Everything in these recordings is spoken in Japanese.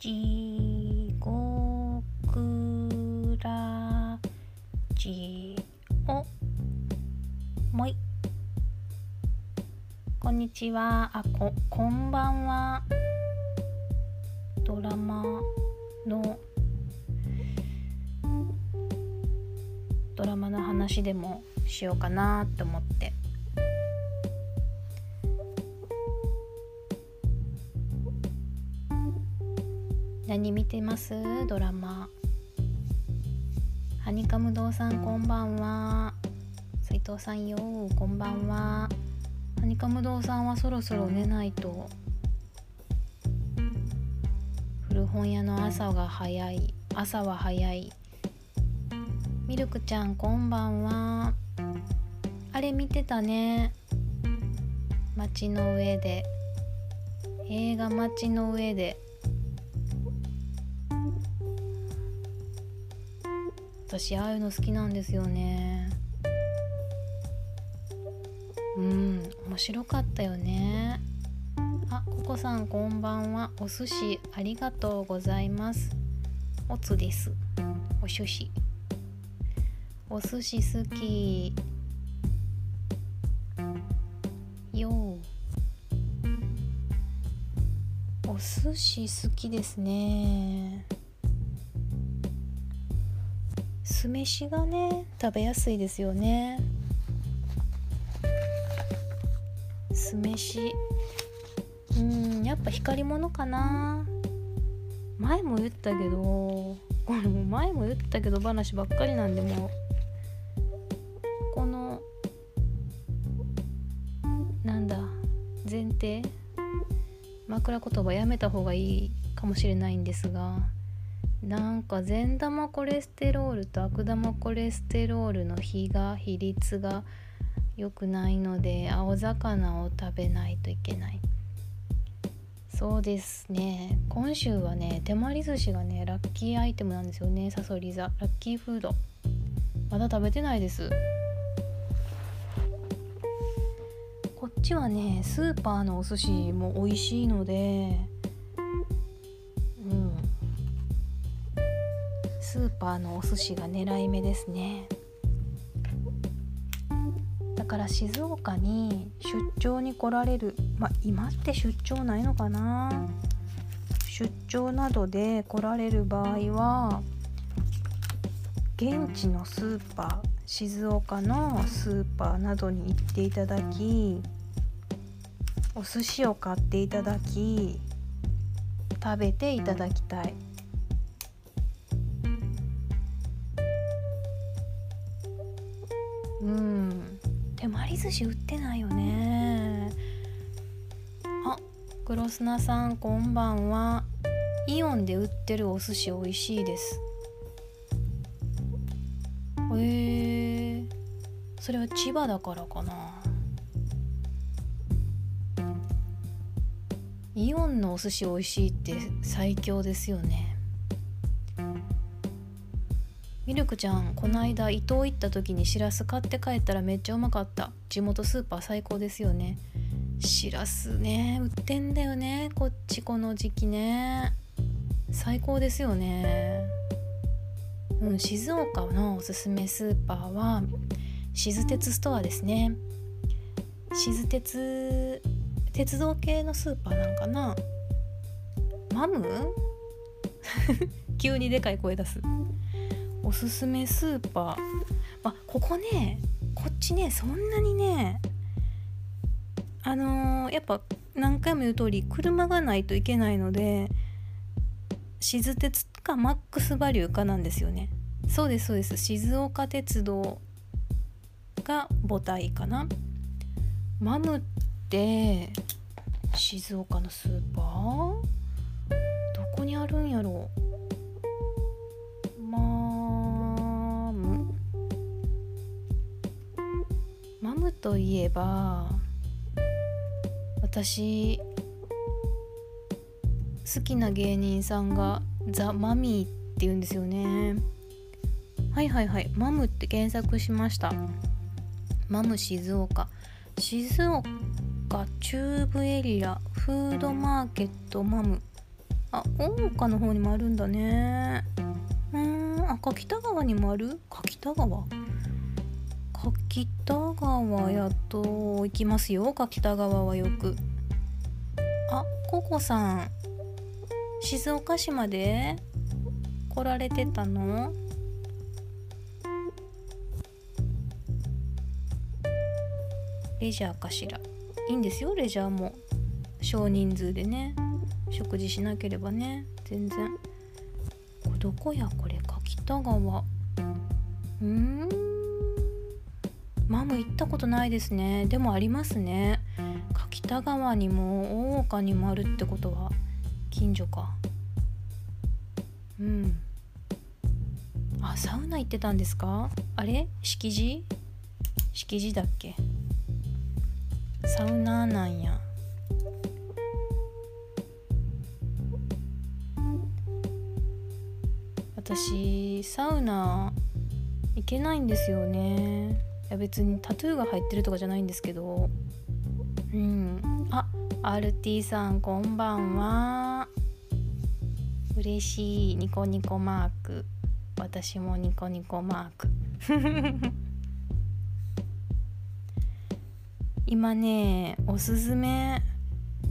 地獄ラジオもい。こんにちは。あここんばんは。ドラマの。ドラマの話でもしようかなと思って。何見てます？ドラマ。ハニカム堂さんこんばんは。斉藤さんよこんばんは。ハニカム堂さんはそろそろ寝ないと。古本屋の朝が早い。朝は早い。ミルクちゃんこんばんは。あれ見てたね。街の上で。映画街の上で。私ああいうの好きなんですよね。うん面白かったよね。あココさんこんばんは。お寿司ありがとうございます。おつです。お寿司お寿司好き。よお寿司好きですね。酢飯がね食べやすいですよね。酢飯。うんやっぱ光り物かな。前も言ったけどこれも前も言ったけど話ばっかりなんでもこのなんだ前提。枕言葉やめた方がいいかもしれないんですが。なんか善玉コレステロールと悪玉コレステロールの比が比率が良くないので青魚を食べないといけない。そうですね。今週はね手まり寿司がねラッキーアイテムなんですよね。サソリ座。ラッキーフード。まだ食べてないです。こっちはねスーパーのお寿司も美味しいのでーパーのお寿司が狙い目ですね。だから静岡に出張に来られるまあ今って出張ないのかな？出張などで来られる場合は現地のスーパー静岡のスーパーなどに行っていただきお寿司を買っていただき食べていただきたい。寿司売ってないよね。あ黒砂さんこんばんは。イオンで売ってるお寿司美味しいです。へえ。ー、それは千葉だからかな。イオンのお寿司美味しいって最強ですよね。ミルクちゃんこの間伊東行った時にしらす買って帰ったらめっちゃうまかった。地元スーパー最高ですよね。しらすね。売ってんだよね。こっちこの時期ね。最高ですよね。うん静岡のおすすめスーパーは静鉄ストアですね。静鉄鉄道系のスーパーなんかな。マム？急にでかい声出すおすすめスーパー、まあ、ここねこっちねそんなにねあのー、やっぱ何回も言う通り車がないといけないので静鉄かマックスバリューかなんですよね。そうですそうです。静岡鉄道が母体かな。マムって静岡のスーパー？どこにあるんやろう？といえば私好きな芸人さんがザ・マミーって言うんですよね。はいはいはいマムって検索しました。マム静岡。静岡中部エリアフードマーケットマム。あ大岡の方にもあるんだね。うんあ柿田川にもある？柿田川？柿田川やっと行きますよ。柿田川はよく。あココさん。静岡市まで？来られてたの？レジャーかしら。いいんですよレジャーも。少人数でね。食事しなければね。全然。これどこやこれ？柿田川うん。マム行ったことないですね。でもありますね。柿田川にも大岡にもあるってことは。近所か。うん。あサウナ行ってたんですか？あれ？敷地？敷地だっけ？サウナなんや。私サウナ行けないんですよね。いや別にタトゥーが入ってるとかじゃないんですけど。うん。あ RT さんこんばんは。嬉しいニコニコマーク。私もニコニコマーク。今ねおすすめ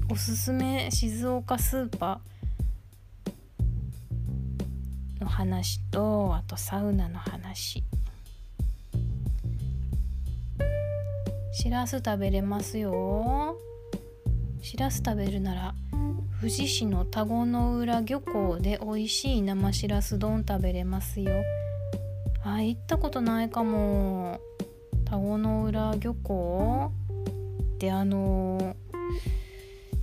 おすすめ静岡スーパー。の話とあとサウナの話。しらす食べれますよ。しらす食べるなら富士市の田子の浦漁港で美味しい生しらす丼食べれますよ。あ行ったことないかも。田子の浦漁港ってあの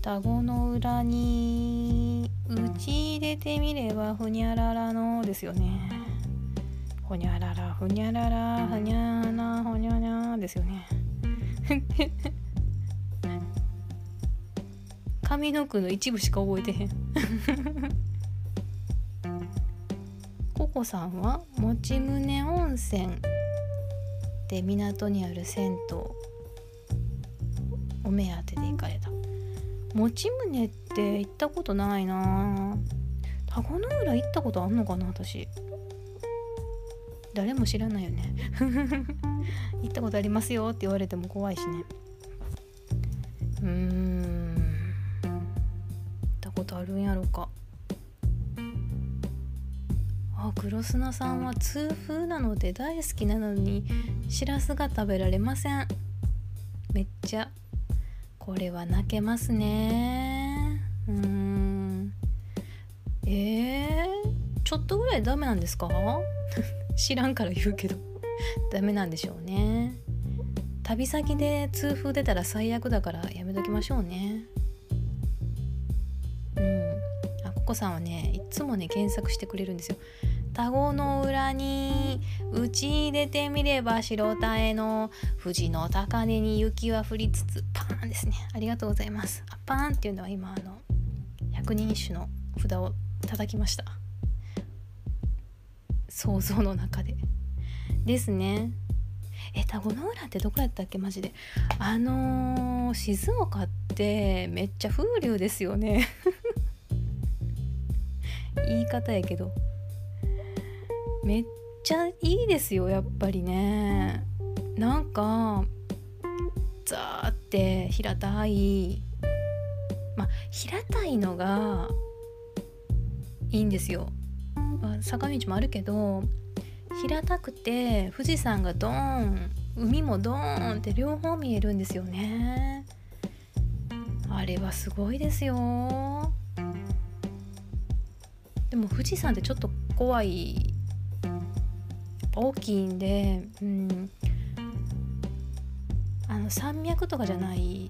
田子の裏に打ち入れてみればふにゃららのですよね。ほにゃららふにゃららふにゃなほにゃにゃですよね。上の句の一部しか覚えてへん。ココさんは持ち宗温泉で港にある銭湯お目当てで行かれた。持ち宗って行ったことないな。田子の浦行ったことあんのかな私。誰も知らないよね。行ったことありますよって言われても怖いしね。うーん。行ったことあるんやろか。あ黒砂さんは痛風なので大好きなのにしらすが食べられません。めっちゃ。これは泣けますね。うーん。えー、ちょっとぐらいダメなんですか？知らんから言うけど。ダメなんでしょうね。旅先で痛風出たら最悪だからやめときましょうね。うん。あココさんはねいつもね検索してくれるんですよ。田子の裏に打ち入れてみれば白田への富士の高根に雪は降りつつパーンですね。ありがとうございます。あパーンっていうのは今あの百人一首の札を叩きました。想像の中で。ですね。え田子の浦ってどこやったっけ？マジで。あのー、静岡ってめっちゃ風流ですよね。言い方やけど。めっちゃいいですよやっぱりね。なんかザーって平たい。まあ平たいのがいいんですよ、まあ、坂道もあるけど平たくて富士山がドーン海もドーンって両方見えるんですよね。あれはすごいですよ。でも富士山ってちょっと怖い大きいんで、うん、あの山脈とかじゃない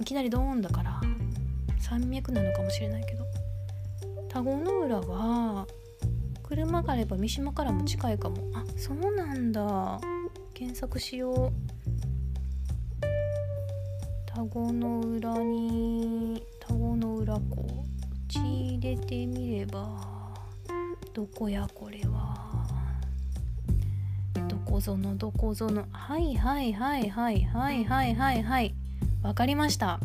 いきなりドーンだから山脈なのかもしれないけど田子の浦は車があれば三島からも近いかも。あそうなんだ。検索しよう。田子の浦に田子の浦湖打ち入れてみればどこやこれは。どこぞのどこぞの。はいはいはいはいはいはいはいはい。わかりました。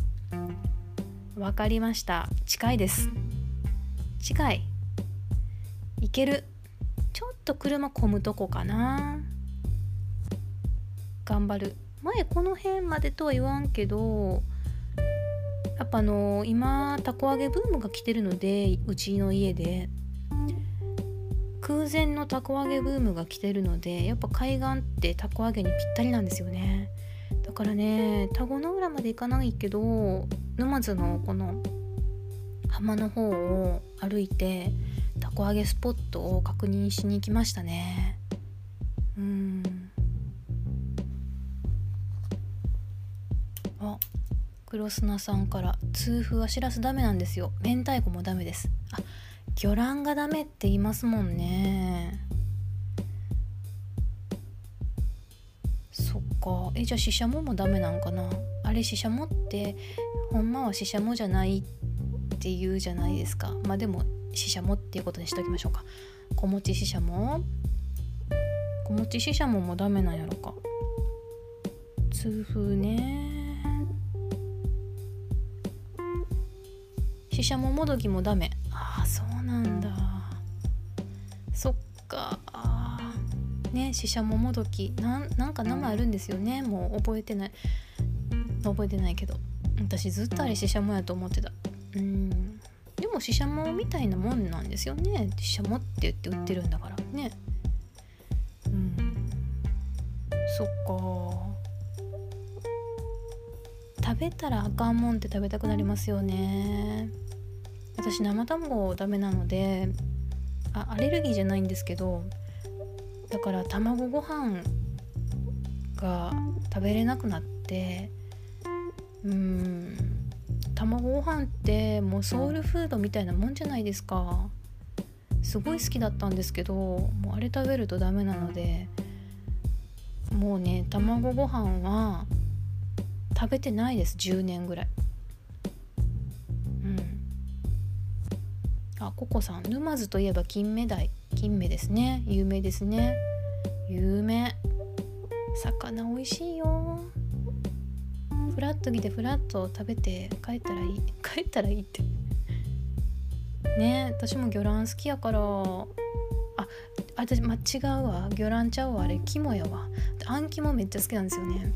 わかりました。近いです。近い。行ける。ちょっと車混むとこかな。頑張る。前この辺までとは言わんけどやっぱあの今たこ揚げブームが来てるのでうちの家で。空前のたこ揚げブームが来てるのでやっぱ海岸ってたこ揚げにぴったりなんですよね。だからね田子の浦まで行かないけど沼津のこの浜の方を歩いてたこ揚げスポットを確認しに行きましたね。うん。あ黒砂さんから痛風はしらすダメなんですよ。明太子もダメです。あ魚卵がダメって言いますもんね。そっか。えじゃあししゃももダメなんかな？あれししゃもってほんまはししゃもじゃないって言うじゃないですか。まあでもししゃもっていうことにしときましょうか。小餅ししゃも。小餅ししゃももダメなんやろか。痛風ね。ししゃももどきもダメ。ああそうなんだ。そっか。ねししゃももどき。なんなんか名前あるんですよね。もう覚えてない。覚えてないけど。私ずっとあれししゃもやと思ってた。うん。もししゃもみたいなもんなんですよね。ししゃもって言って売ってるんだから。ね。うん。そっか。食べたらあかんもんって食べたくなりますよね。私生卵ダメなのであアレルギーじゃないんですけどだから卵ご飯が食べれなくなってうん。卵ご飯ってもうソウルフードみたいなもんじゃないですか。すごい好きだったんですけどもうあれ食べるとダメなのでもうね卵ご飯は食べてないです。10年ぐらい。うん。あココさん。沼津といえば金目鯛。金目ですね。有名ですね。有名。魚美味しいよ。フラッと来てフラッと食べて帰ったらいい。帰ったらいいって。ね私も魚卵好きやから。あ私間違うわ。魚卵ちゃうわ。あれ肝やわ。あん肝めっちゃ好きなんですよね。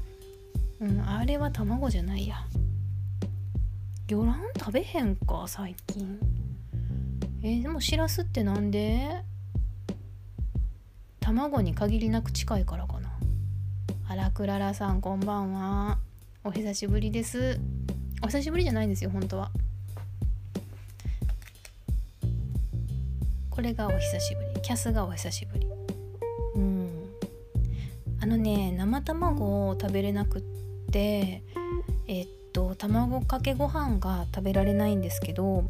うんあれは卵じゃないや。魚卵食べへんか最近。えー、でもしらすってなんで？卵に限りなく近いからかな。あらクララさんこんばんは。お久しぶりです。お久しぶりじゃないんですよ本当は。これがお久しぶり。キャスがお久しぶり。うん。あのね生卵を食べれなくってえっと卵かけご飯が食べられないんですけど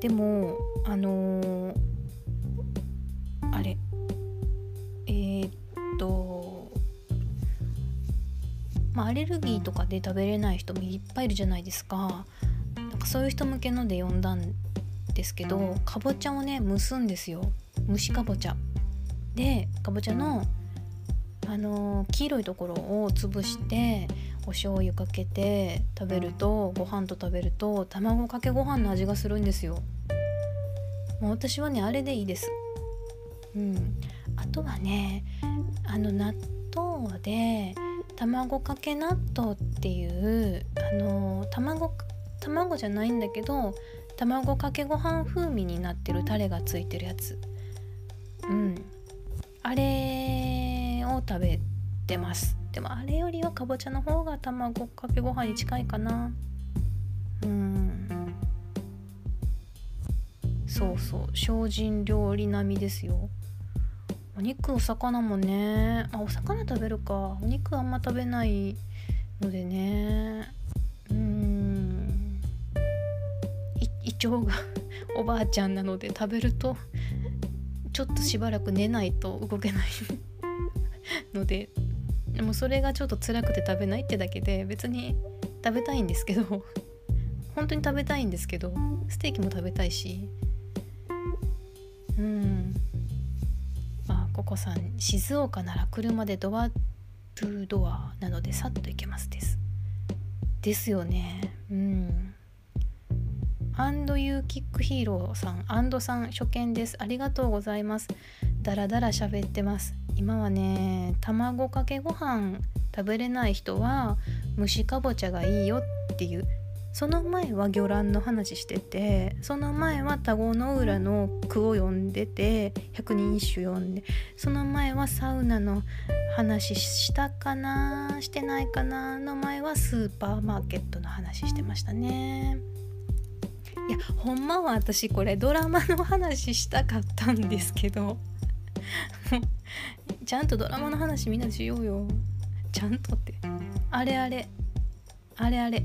でもあのー、アレルギーとかで食べれない人もいっぱいいるじゃないですか。なんかそういう人向けので読んだんですけどかぼちゃをね蒸すんですよ。蒸しかぼちゃでかぼちゃのあのー、黄色いところを潰してお醤油かけて食べるとご飯と食べると卵かけご飯の味がするんですよ。もう私はねあれでいいです。うん。あとはねあの納豆で卵かけ納豆っていうあの卵卵じゃないんだけど卵かけご飯風味になってるタレがついてるやつ。うん。あれを食べてます。でもあれよりはかぼちゃの方が卵かけご飯に近いかな。うん。そうそう。精進料理並みですよ。お肉お魚もね。あお魚食べるか。お肉あんま食べないのでね。うん。胃腸が おばあちゃんなので食べるとちょっとしばらく寝ないと動けないので。でもそれがちょっと辛くて食べないってだけで別に食べたいんですけど。本当に食べたいんですけどステーキも食べたいし。うん。ココさん静岡なら車でドアトゥドアなのでさっと行けますです。ですよね。うん。アンドユーキックヒーローさんアンドさん初見です。ありがとうございます。だらだら喋ってます。今はね卵かけご飯食べれない人は蒸しかぼちゃがいいよっていう。その前は魚卵の話しててその前は田子の浦の句を読んでて百人一首読んでその前はサウナの話したかなしてないかなの前はスーパーマーケットの話してましたね。いやほんまは私これドラマの話したかったんですけど ちゃんとドラマの話みんなしようよ。ちゃんとって。あれあれ。あれあれ。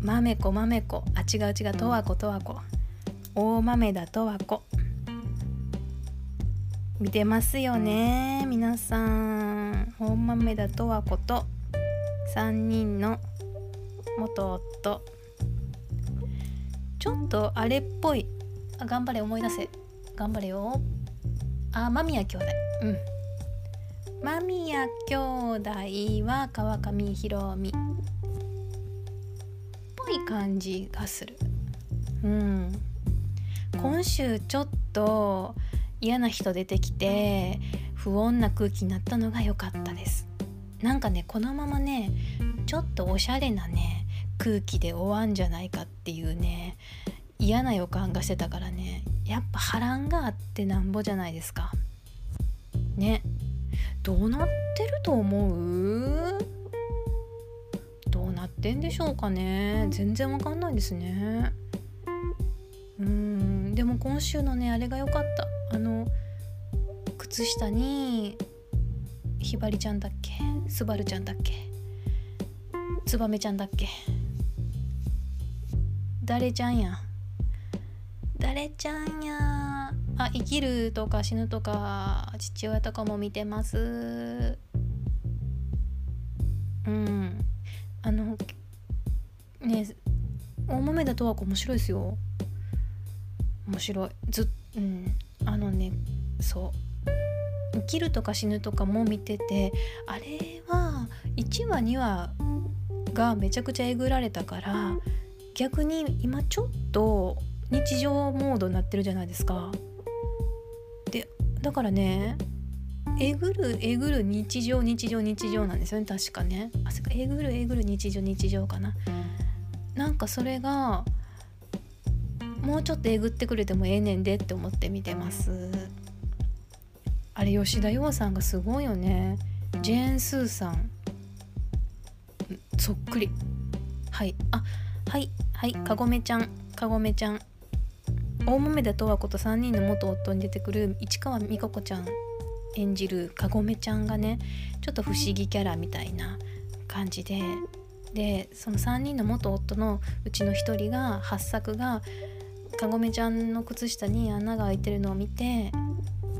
まめこまめこあ違う違うとわことわこ大豆だとわこ見てますよね皆さん。大豆だとわこと3人の元夫。ちょっとあれっぽい。あ頑張れ思い出せ。頑張れよ。あ間宮兄弟。うん。間宮兄弟は川上弘美。感じがする。うん。今週ちょっと嫌な人出てきて不穏な空気になったのが良かったです。なんかねこのままねちょっとおしゃれなね空気で終わんじゃないかっていうね嫌な予感がしてたからねやっぱ波乱があってなんぼじゃないですか。ね。どうなってると思う？ってんでしょうかね。全然わかんないですね。うんでも今週のねあれが良かった。あの靴下にひばりちゃんだっけ？すばるちゃんだっけ？つばめちゃんだっけ？誰ちゃんや。誰ちゃんや。あ生きるとか死ぬとか父親とかも見てます。うん。田十和子面白いですよ。面白い。ずうん。あのねそう。生きるとか死ぬとかも見ててあれは1話2話がめちゃくちゃえぐられたから逆に今ちょっと日常モードになってるじゃないですか。でだからねえぐるえぐる日常日常日常なんですよね確かね。あそえぐるえぐる日常日常かな。なんかそれがもうちょっとえぐってくれてもええねんでって思って見てます。あれ吉田羊さんがすごいよね。ジェーン・スーさん。そっくり。はい。あはいはい。かごめちゃん。かごめちゃん。大豆田十和子と3人の元夫に出てくる市川美香子ちゃん。演じるかごめちゃんがねちょっと不思議キャラみたいな感じで。でその3人の元夫のうちの1人が八作がかごめちゃんの靴下に穴が開いてるのを見て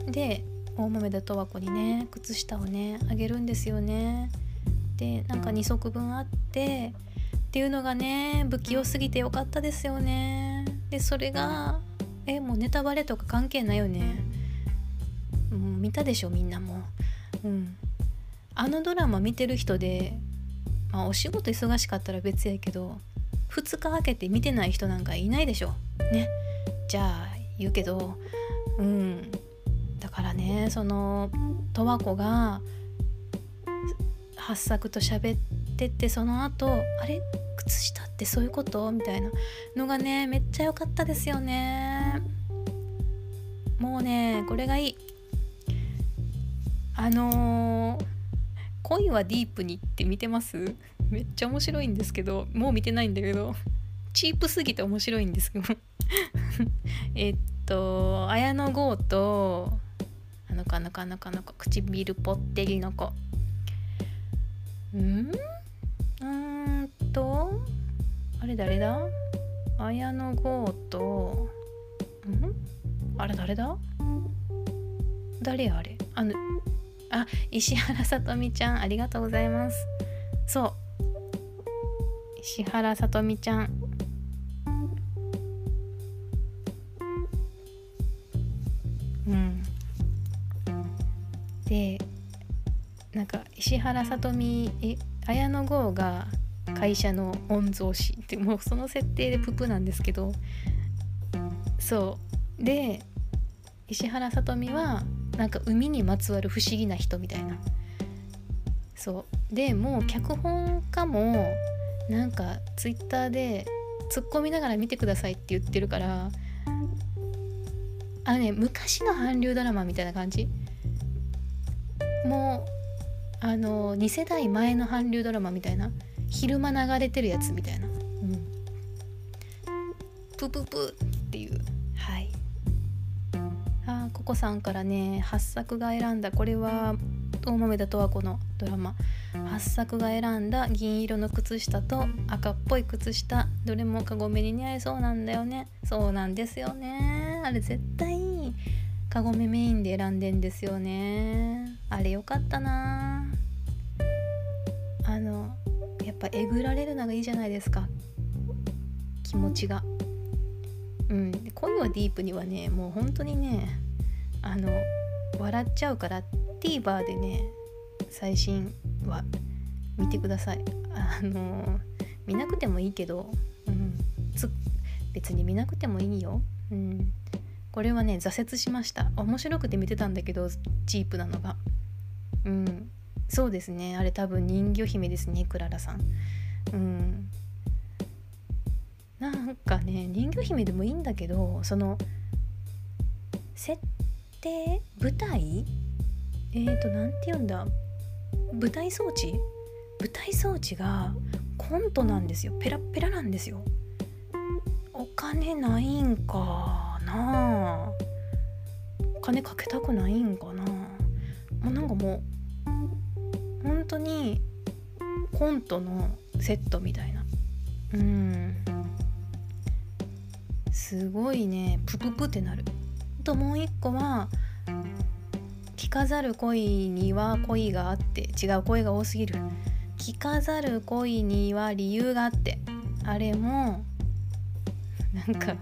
で大豆田十和子にね靴下をねあげるんですよね。でなんか2足分あってっていうのがね不器用すぎてよかったですよね。でそれがえもうネタバレとか関係ないよね。見たでしょみんなもうう、ん、あのドラマ見てる人で、まあ、お仕事忙しかったら別やけど2日空けて見てない人なんかいないでしょ。ね。じゃあ言うけどうん。だからねその十和子が八作と喋っててその後あれ？靴下ってそういうこと？みたいなのがねめっちゃ良かったですよね。もうねこれがいい。あのー、恋はディープにって見てます？めっちゃ面白いんですけどもう見てないんだけど。チープすぎて面白いんですけど。えっと綾野剛とあの子あの子あの子あの子唇ぽってりの子。ん？うんとあれ誰だ？綾野剛とん？あれ誰だ？誰あれ？あのあ石原さとみちゃんありがとうございます。そう。石原さとみちゃん。うん。でなんか石原さとみえ綾野剛が会社の御曹司ってもうその設定でププなんですけど。そう。で石原さとみはなんか海にまつわる不思議な人みたいな。そう。でもう脚本家もなんかツイッターで突っ込みながら見てくださいって言ってるからあのね昔の韓流ドラマみたいな感じ。もうあの2世代前の韓流ドラマみたいな。昼間流れてるやつみたいな、うん、プププさんからね八作が選んだこれは大豆田十和子のドラマ。八作が選んだ銀色の靴下と赤っぽい靴下。どれもカゴメに似合いそうなんだよね。そうなんですよね。あれ絶対カゴメメインで選んでんですよね。あれよかったな。あのやっぱえぐられるのがいいじゃないですか。気持ちが。うん。恋はディープにはねもう本当にねあの笑っちゃうから TVer でね最新は見てください。あの見なくてもいいけど、うん、別に見なくてもいいよ、うん、これはね挫折しました。面白くて見てたんだけどチープなのが。うん。そうですね。あれ多分人魚姫ですねクララさん。うん。なんかね人魚姫でもいいんだけどその設定舞台？えーと何て言うんだ？舞台装置？舞台装置がコントなんですよ。ペラペラなんですよ。お金ないんかな？お金かけたくないんかな？もうなんかもう本当にコントのセットみたいな。うん。すごいね。プププってなる。ともう一個は聞かざる恋には恋があって違う恋が多すぎる。聞かざる恋には理由があって。あれもなんか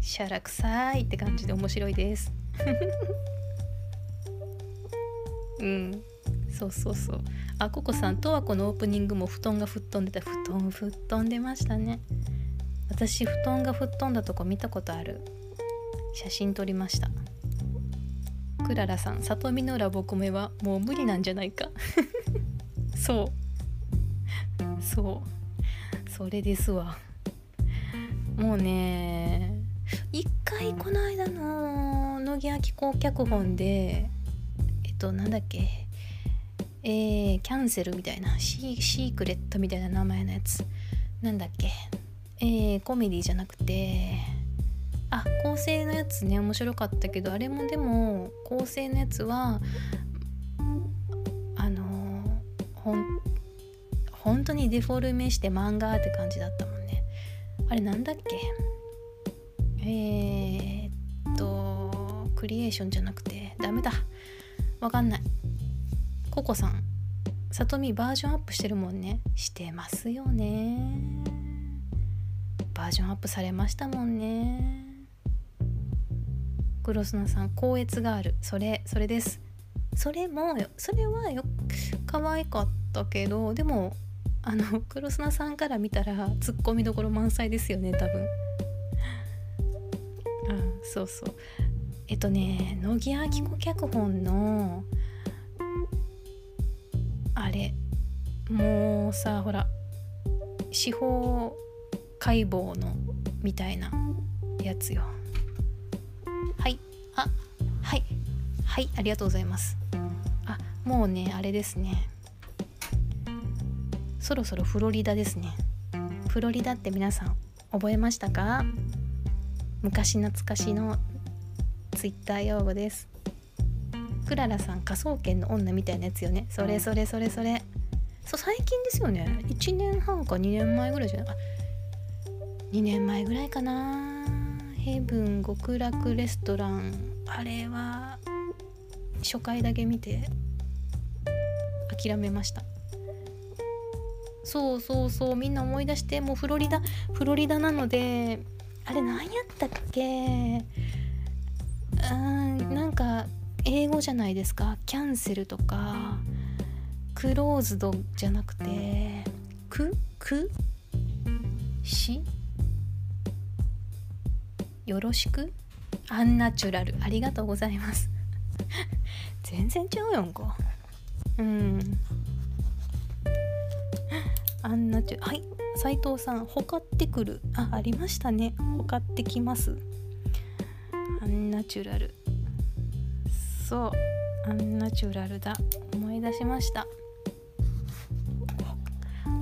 しゃらくさいって感じで面白いです。うん。そうそうそう。あココさんとはこのオープニングも布団が吹っ飛んでた。布団吹っ飛んでましたね。私布団が吹っ飛んだとこ見たことある。写真撮りました。クララさん里見のラボコメはもう無理なんじゃないか。そう。そう。それですわ。もうね一回この間の乃木明子脚本でえっとなんだっけ？えー、キャンセルみたいなシークレットみたいな名前のやつ。なんだっけ？えー、コメディじゃなくてあ構成のやつね面白かったけどあれもでも構成のやつはあのほん本当にデフォルメして漫画って感じだったもんね。あれなんだっけ？えー、っとクリエーションじゃなくてダメだ。わかんない。ココさんさとみバージョンアップしてるもんね。してますよね。バージョンアップされましたもんね。黒砂さん高越がある。それそれです。それもそれはよ可愛かったけどでもあの黒砂さんから見たらツッコミどころ満載ですよね多分。うんそうそう。えっとね乃木明子脚本のあれもうさほら司法解剖のみたいなやつよ。あはい。はいありがとうございます。あもうねあれですね。そろそろフロリダですね。フロリダって皆さん覚えましたか？昔懐かしのツイッター用語です。クララさん科捜研の女みたいなやつよね。それそれそれそれ。そう最近ですよね。1年半か2年前ぐらいじゃない？あ2年前ぐらいかなヘブン極楽レストラン。あれは初回だけ見て諦めました。そうそうそうみんな思い出してもうフロリダフロリダなのであれ何やったっけ？うんなんか英語じゃないですか。キャンセルとかクローズドじゃなくてくく？し？よろしく？アンナチュラル。ありがとうございます。全然違うやんか。うん。アンナチュはい。斉藤さんほかってくる。あありましたね。ほかってきます。アンナチュラル。そう。アンナチュラルだ。思い出しました。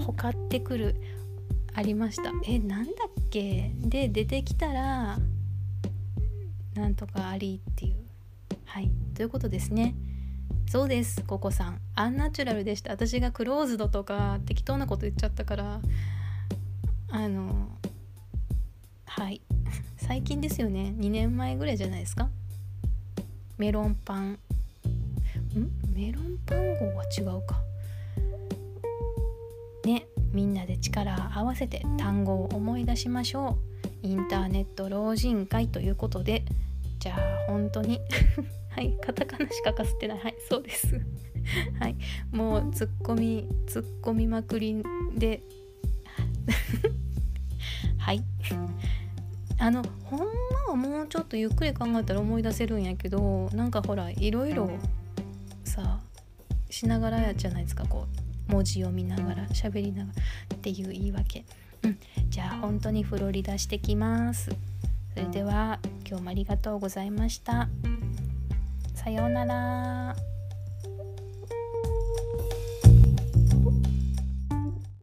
ほかってくる。ありました。えなんだっけで出てきたらなんとかありっていう。はい。ということですね。そうです。ココさん。アンナチュラルでした。私がクローズドとか適当なこと言っちゃったから。あのはい。最近ですよね。2年前ぐらいじゃないですか。メロンパン。ん？メロンパン号は違うか。ね。みんなで力合わせて単語を思い出しましょう。インターネット老人会ということで。じゃあ本当に。はい。カタカナしかかすってない。はい。そうです。はい。もうツッコミツッコミまくりで。はい。あのほんまはもうちょっとゆっくり考えたら思い出せるんやけどなんかほらいろいろさしながらやじゃないですか。こう文字を見ながら喋りながらっていう言い訳。うん。じゃあ本当にフロリダしてきます。それでは今日もありがとうございました。さようなら。